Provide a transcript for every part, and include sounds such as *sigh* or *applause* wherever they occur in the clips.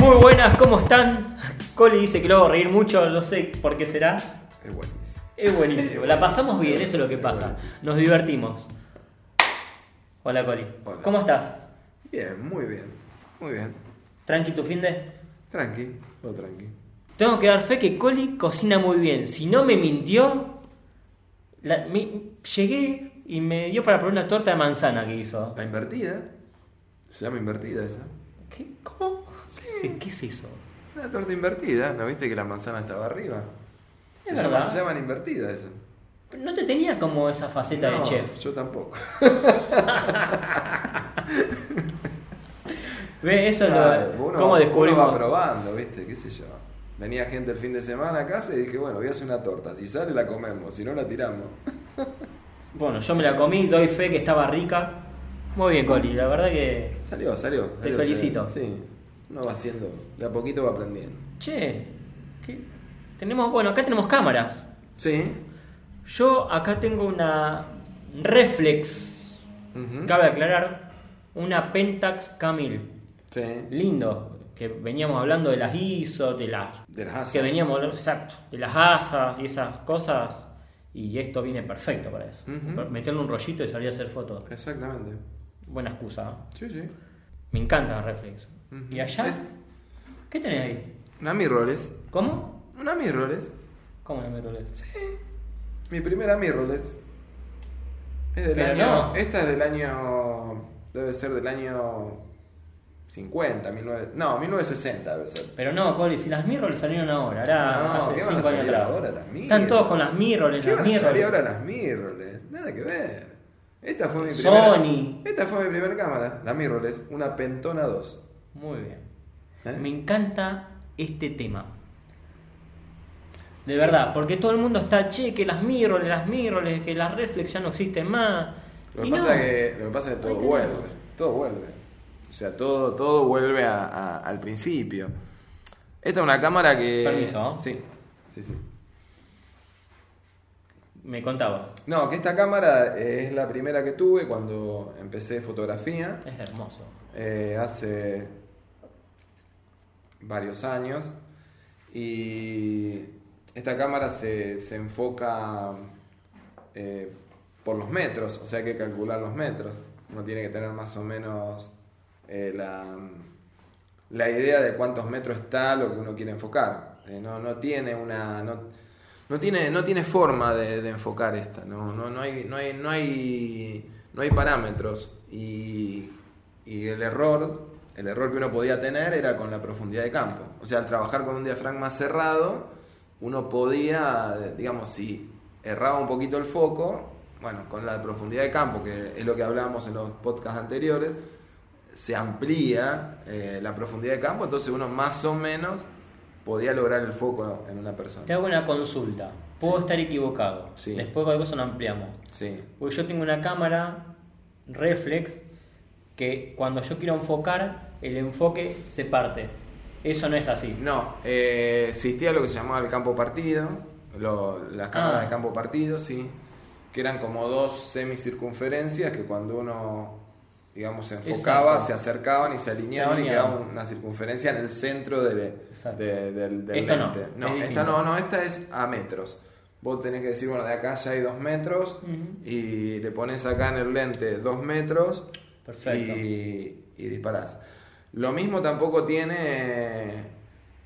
Muy buenas, ¿cómo están? Coli dice que lo hago reír mucho, no sé por qué será. Es buenísimo. Es buenísimo, la pasamos bien, eso es lo que pasa. Nos divertimos. Hola Coli. Hola. ¿Cómo estás? Bien, muy bien. Muy bien. ¿Tranqui tu fin de? Tranqui, todo tranqui. Tengo que dar fe que Coli cocina muy bien. Si no me mintió, la- mi- llegué y me dio para probar una torta de manzana que hizo. La invertida. Se llama invertida esa. ¿Qué? ¿Cómo? Sí, ¿Qué es eso? Una torta invertida. ¿No viste que la manzana estaba arriba? Es se, llaman, se llaman invertida esa. No te tenía como esa faceta No, de chef. Yo tampoco. *laughs* ¿Ve? Eso es Ah, lo, uno, ¿Cómo uno descubrimos? va probando, ¿viste? ¿Qué sé yo? Venía gente el fin de semana a casa y dije, bueno, voy a hacer una torta. Si sale, la comemos. Si no, la tiramos. Bueno, yo me la comí, doy fe que estaba rica. Muy bien, Coli, la verdad que. Salió, salió. Te felicito. salió. Sí. Uno va haciendo. De a poquito va aprendiendo. Che, ¿qué? tenemos. Bueno, acá tenemos cámaras. Sí. Yo acá tengo una Reflex, cabe aclarar, una Pentax K1000. Sí. Lindo, que veníamos hablando de las ISO, de las. De las asas. Que veníamos hablando, exacto, de las asas y esas cosas. Y esto viene perfecto para eso. Ujú. Meterle un rollito y salir a hacer fotos. Exactamente. Buena excusa. ¿no? Sí, sí. Me encanta Reflex. ¿Y allá? Es- ¿Qué tenés ahí? Una mirrorless. ¿Cómo? Una mirrorless. ¿Cómo no me rolé? Mi primera mirrorless. Es del Pero año. no. Esta es del año. Debe ser del año 50, 19, no, 1960 debe ser. Pero no, Coli, si las mirrorless salieron ahora, ahora No, hace ¿qué van a cinco años salir atrás. ahora las Están mirrorless? todos con las mirrorless, ¿Qué las van a salir mirrorless. ahora las mirrorless? Nada que ver. Esta fue mi primera. Sony. Esta fue mi primera cámara, la mirrorless, una Pentona 2. Muy bien. ¿Eh? Me encanta este tema. De verdad, porque todo el mundo está, che, que las mirrorless, las mirrorless, que las reflex ya no existen más. Lo que, Y pasa no. que, lo que pasa es que todo tenemos. vuelve, todo vuelve. O sea, todo, todo vuelve a- a- al principio. Esta es una cámara que... Permiso. Sí, sí, sí. Me contabas. No, que esta cámara es la primera que tuve cuando empecé fotografía, Es hermoso. eh, hace varios años. Y esta cámara se, se enfoca eh, por los metros, o sea hay que calcular los metros. Uno tiene que tener más o menos eh, la, la idea de cuántos metros está lo que uno quiere enfocar. No, no tiene una. No, no tiene, no tiene forma de, enfocar esta, no, no, no, hay, no, hay, no, hay, no hay parámetros. Y, y el error, el error que uno podía tener era con la profundidad de campo. O sea, al trabajar con un diafragma cerrado, uno podía, digamos, si erraba un poquito el foco, bueno, con la profundidad de campo, que es lo que hablábamos en los podcasts anteriores, se amplía eh, la profundidad de campo, entonces uno más o menos podía lograr el foco en una persona. Te hago una consulta. Puedo Sí. estar equivocado. Sí. Después cualquier cosa lo ampliamos. Sí, Porque yo tengo una cámara reflex que cuando yo quiero enfocar, el enfoque se parte. Eso no es así. No, eh, existía lo que se llamaba el campo partido, lo- las cámaras Ah. de campo partido, sí, que eran como dos semicircunferencias que cuando uno, digamos, se enfocaba, Exacto. se acercaban y se alineaban, Se y quedaba una circunferencia en el centro de- del, del Esta no, lente. es No, esta no, no, esta es a metros. Vos tenés que decir, bueno, de acá ya hay dos metros y le pones acá en el lente dos metros Perfecto. y, y disparás. Lo mismo tampoco tiene,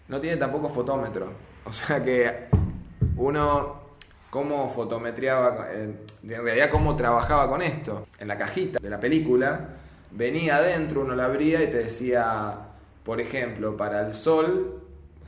no tiene tampoco fotómetro. O sea que uno, cómo fotometriaba, eh, en realidad cómo trabajaba con esto. En la cajita de la película, venía adentro, uno la abría y te decía, por ejemplo, para el sol,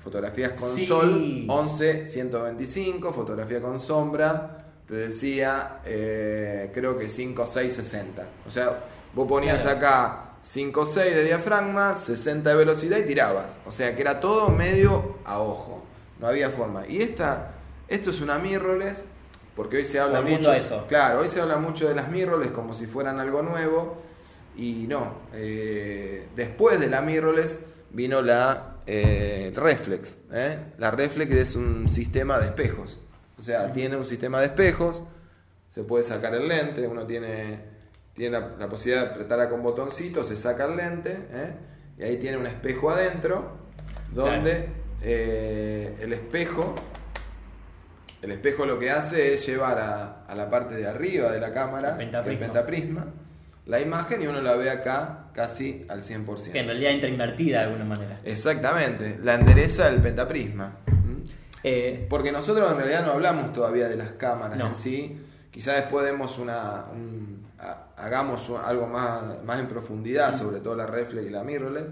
fotografías con Sí. sol, 11, 125, fotografía con sombra, te decía, eh, creo que 5, 6, 60. O sea, vos ponías Claro. acá 5, 6 de diafragma, 60 de velocidad y tirabas. O sea, que era todo medio a ojo. No había forma. Y esta, esto es una mirrorless, porque hoy se habla Volviendo mucho. a eso. Claro, hoy se habla mucho de las mirrorless como si fueran algo nuevo. Y no, eh, después de la mirrorless vino la eh, reflex. ¿eh? La reflex es un sistema de espejos. O sea, tiene un sistema de espejos, se puede sacar el lente, uno tiene, tiene la, la posibilidad de apretar acá un botoncito, se saca el lente, y ahí tiene un espejo adentro, donde el espejo, el espejo lo que hace es llevar a, a la parte de arriba de la cámara, El pentaprisma. el pentaprisma, la imagen y uno la ve acá casi al 100%. Que en realidad entra invertida de alguna manera. Exactamente, la endereza del pentaprisma. ¿Mm? Eh, Porque nosotros en realidad no hablamos todavía de las cámaras No. en sí. Quizás después demos una, un- ha- hagamos algo más, más en profundidad sobre todo la reflex y la mirrorless.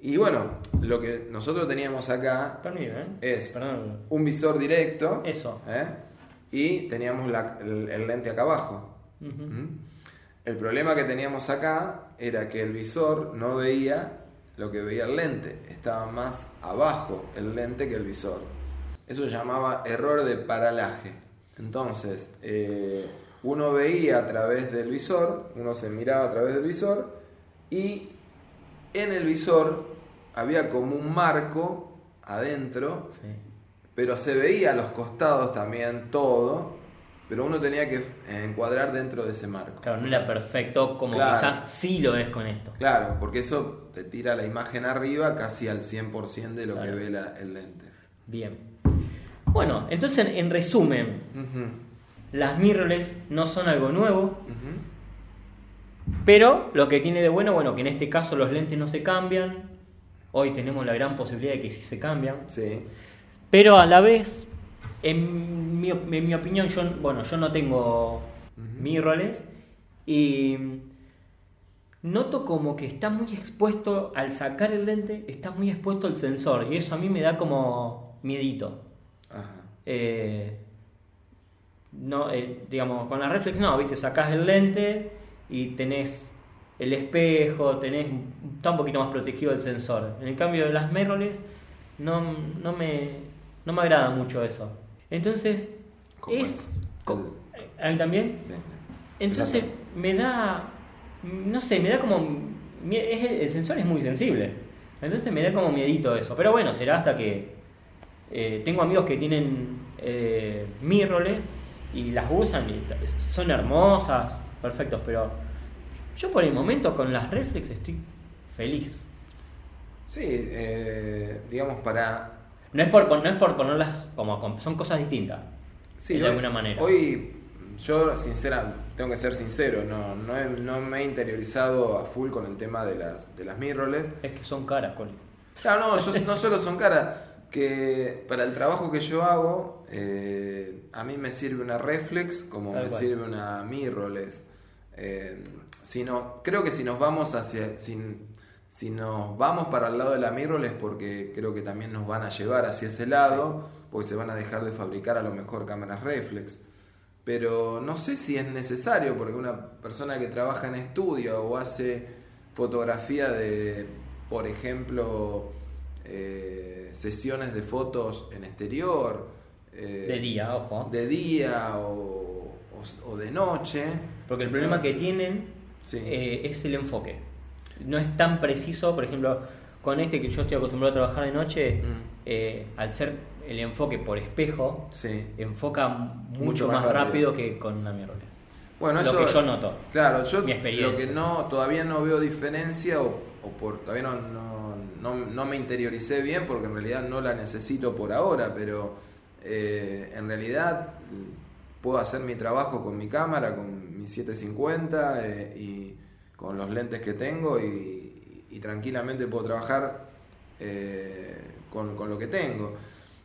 Y bueno, lo que nosotros teníamos acá permiso, ¿eh? Es- Perdón. un visor directo Eso. ¿eh? y teníamos la- el, el lente acá abajo. ¿Mm? El problema que teníamos acá era que el visor no veía lo que veía el lente, estaba más abajo el lente que el visor. Eso se llamaba error de paralaje. Entonces, eh, uno veía a través del visor, uno se miraba a través del visor y en el visor había como un marco adentro Sí. pero se veía a los costados también todo, pero uno tenía que encuadrar dentro de ese marco. Claro, no era perfecto como Claro. quizás sí lo es con esto. Claro, porque eso te tira la imagen arriba casi al 100% de lo Claro. que ve la- el lente. Bien. Bueno, entonces en resumen, las mirrorless no son algo nuevo. Pero lo que tiene de bueno, bueno, que en este caso los lentes no se cambian. Hoy tenemos la gran posibilidad de que sí se cambian. Sí, Pero a la vez, en mi, en mi opinión, yo, bueno, yo no tengo Ujú. mirrorless y noto como que está muy expuesto, al sacar el lente, está muy expuesto el sensor y eso a mí me da como miedito. ajá. Eh, no, eh, digamos, con la reflex no, viste, sacás el lente y tenés el espejo, tenés, está un poquito más protegido el sensor. En el cambio de las mirrorless no, no, me, no me agrada mucho eso. Entonces, Como es... ¿A mí también? sí. Entonces me da, no sé, me da como, el, sensor es muy sensible, entonces me da como miedito eso, pero bueno, será hasta que eh, tengo amigos que tienen eh, mirrorless y las usan y son hermosas, perfectos, pero yo por el momento con las reflex estoy feliz. Sí, eh, digamos para... No es por, no es por ponerlas como, son cosas distintas, Sí, de hoy- alguna manera. Hoy yo, sincera, tengo que ser sincero, no, no, he- no me he interiorizado a full con el tema de las, de las mirrorless. Es que son caras, Coli. Claro, no, yo- *laughs* no solo son caras, que para el trabajo que yo hago, eh, a mí me sirve una reflex como Tal me cual. sirve una mirrorless. Eh, si no, creo que si nos vamos hacia, si, si nos vamos para el lado de la mirrorless, porque creo que también nos van a llevar hacia ese lado, porque se van a dejar de fabricar a lo mejor cámaras reflex. Pero no sé si es necesario, porque una persona que trabaja en estudio o hace fotografía de, por ejemplo, eh, sesiones de fotos en exterior, eh, De día, ojo. de día o, o- o de noche. Porque el problema que tienen Sí. eh, es el enfoque. No es tan preciso, por ejemplo, con este que yo estoy acostumbrado a trabajar de noche, Mm. eh, al ser el enfoque por espejo, Sí. enfoca mucho, Mucho más, más rápido. rápido. que con una mirrorless. Bueno, Lo eso, que yo noto. Claro, yo Mi lo experiencia. que no todavía no veo diferencia o, o por todavía no, no, no- no me interioricé bien porque en realidad no la necesito por ahora, pero eh, en realidad puedo hacer mi trabajo con mi cámara, con mi 750 eh, y con los lentes que tengo y, y tranquilamente puedo trabajar eh, con, con lo que tengo.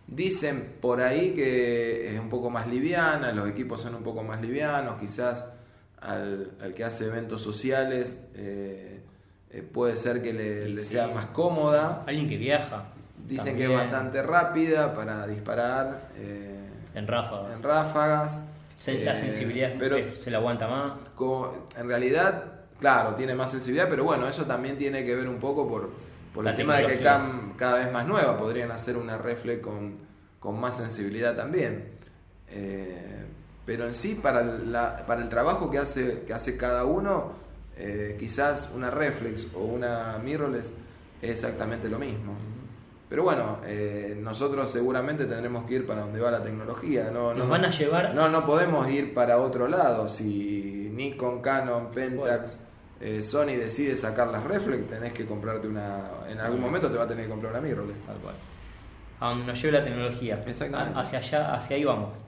Dicen por ahí que es un poco más liviana, los equipos son un poco más livianos, quizás al, al que hace eventos sociales eh, puede ser que le, Y le sí. sea más cómoda. Alguien que viaja. Dicen que es bastante rápida para disparar eh, En ráfagas. en ráfagas. La eh, sensibilidad pero se la aguanta más. como- en realidad, claro, tiene más sensibilidad, pero bueno, eso también tiene que ver un poco por, por La el tema de que cam- cada vez más nueva podrían hacer una reflex con, con más sensibilidad también. Eh, pero en sí, para, la- para el trabajo que hace, que hace cada uno, eh, quizás una reflex o una mirrorless es exactamente lo mismo. Pero bueno, eh, nosotros seguramente tendremos que ir para donde va la tecnología. No, Nos no- van a llevar- No, no podemos ir para otro lado. Si Nikon, Canon, Pentax eh, Sony decide sacar las reflex, tenés que comprarte una. En algún momento te va a tener que comprar una mirrorless. Tal cual. A donde nos lleve la tecnología. Exactamente. A- hacia allá, hacia ahí vamos.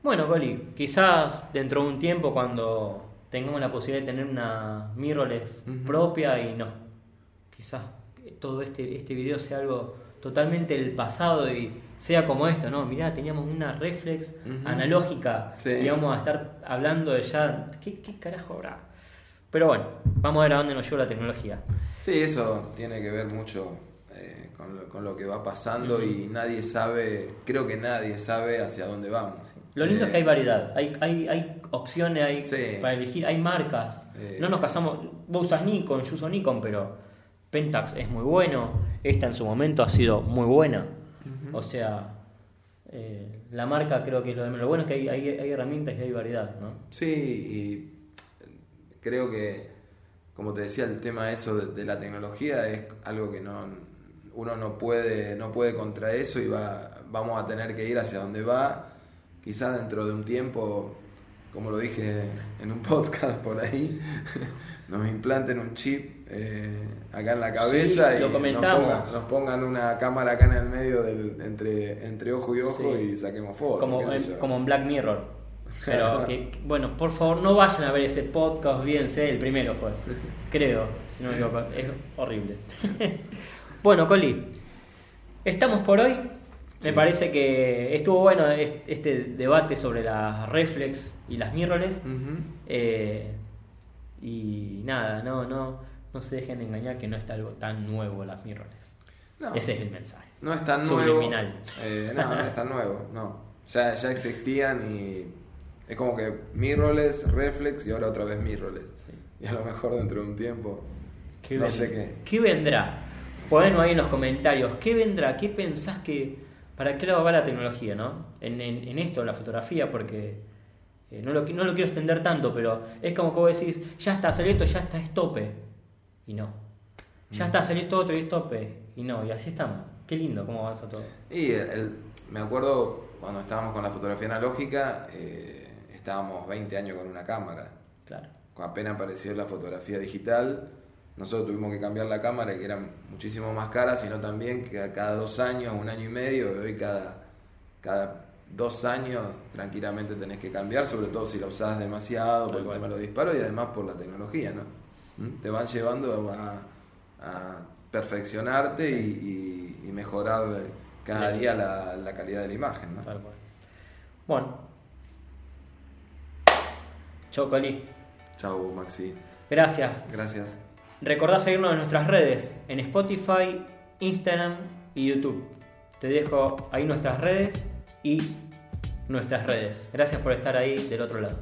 Bueno, Coli, quizás dentro de un tiempo cuando tengamos la posibilidad de tener una mirrorless propia y nos quizás todo este, este video sea algo totalmente del pasado y sea como esto, ¿no? Mirá, teníamos una reflex analógica Sí. y vamos a estar hablando de ya, ¿qué, qué carajo habrá? Pero bueno, vamos a ver a dónde nos lleva la tecnología. Sí, eso tiene que ver mucho eh, con, lo, con lo que va pasando y nadie sabe, creo que nadie sabe hacia dónde vamos. Lo lindo Eh, es que hay variedad, hay, hay, hay opciones hay Sí. para elegir, hay marcas. Eh. No nos casamos, vos usas Nikon, yo uso Nikon, pero Pentax es muy bueno, esta en su momento ha sido muy buena. O sea, eh, la marca creo que lo. Lo bueno es que hay, hay, hay herramientas y hay variedad, ¿no? Sí, y creo que, como te decía, el tema eso de, de la tecnología es algo que no uno no puede, no puede contra eso y va, vamos a tener que ir hacia donde va. Quizás dentro de un tiempo, como lo dije en un podcast por ahí, *laughs* nos implanten un chip eh, acá en la cabeza Sí, y nos pongan, nos pongan una cámara acá en el medio del, entre, entre ojo y ojo Sí. y saquemos fotos. Como, en, como en Black Mirror. *laughs* Pero que- bueno, por favor no vayan a ver ese podcast, olvídense, el primero fue, *laughs* creo, si no me equivoco, es horrible. bueno, Coli, estamos por hoy. Me Sí. parece que estuvo bueno es- este debate sobre las reflex y las mirrorless. Eh, y nada, no, no, no se dejen de engañar que no está algo tan nuevo las mirrorless. No. Ese es el mensaje. No es tan nuevo. Subliminal. Eh, no, no es tan nuevo, no. Ya, ya existían y es como que mirrorless, reflex y ahora otra vez mirrorless. Sí. Y a lo mejor dentro de un tiempo, ¿Qué no sé qué. ¿Qué vendrá? Ponelo ahí en los comentarios. ¿Qué vendrá? ¿Qué pensás que... ¿Para qué lado va la tecnología, no? En, en- en esto, en la fotografía, porque... eh, no, lo, no lo quiero extender tanto, pero es como que vos decís, ya está, salió esto, ya está, es tope. Y no. Ya está, salió esto otro y es tope. Y no, y así estamos. Qué lindo cómo avanza todo. Y el- el- me acuerdo cuando estábamos con la fotografía analógica, eh, estábamos 20 años con una cámara. Claro. apenas apareció la fotografía digital, nosotros tuvimos que cambiar la cámara, que eran muchísimo más caras, sino también que a cada dos años, un año y medio, hoy cada, cada dos años tranquilamente tenés que cambiar, sobre todo si la usás demasiado por el tema de los disparos y además por la tecnología, ¿no? ¿Mm? Te van llevando a, a perfeccionarte y, y- y mejorar cada Bien. día la, la calidad de la imagen, ¿no? Tal cual. Bueno. Chau, Coli. Chau, Maxi. Gracias. Gracias. Recordá seguirnos en nuestras redes, en Spotify, Instagram y YouTube. Te dejo ahí nuestras redes y nuestras redes. Gracias por estar ahí del otro lado.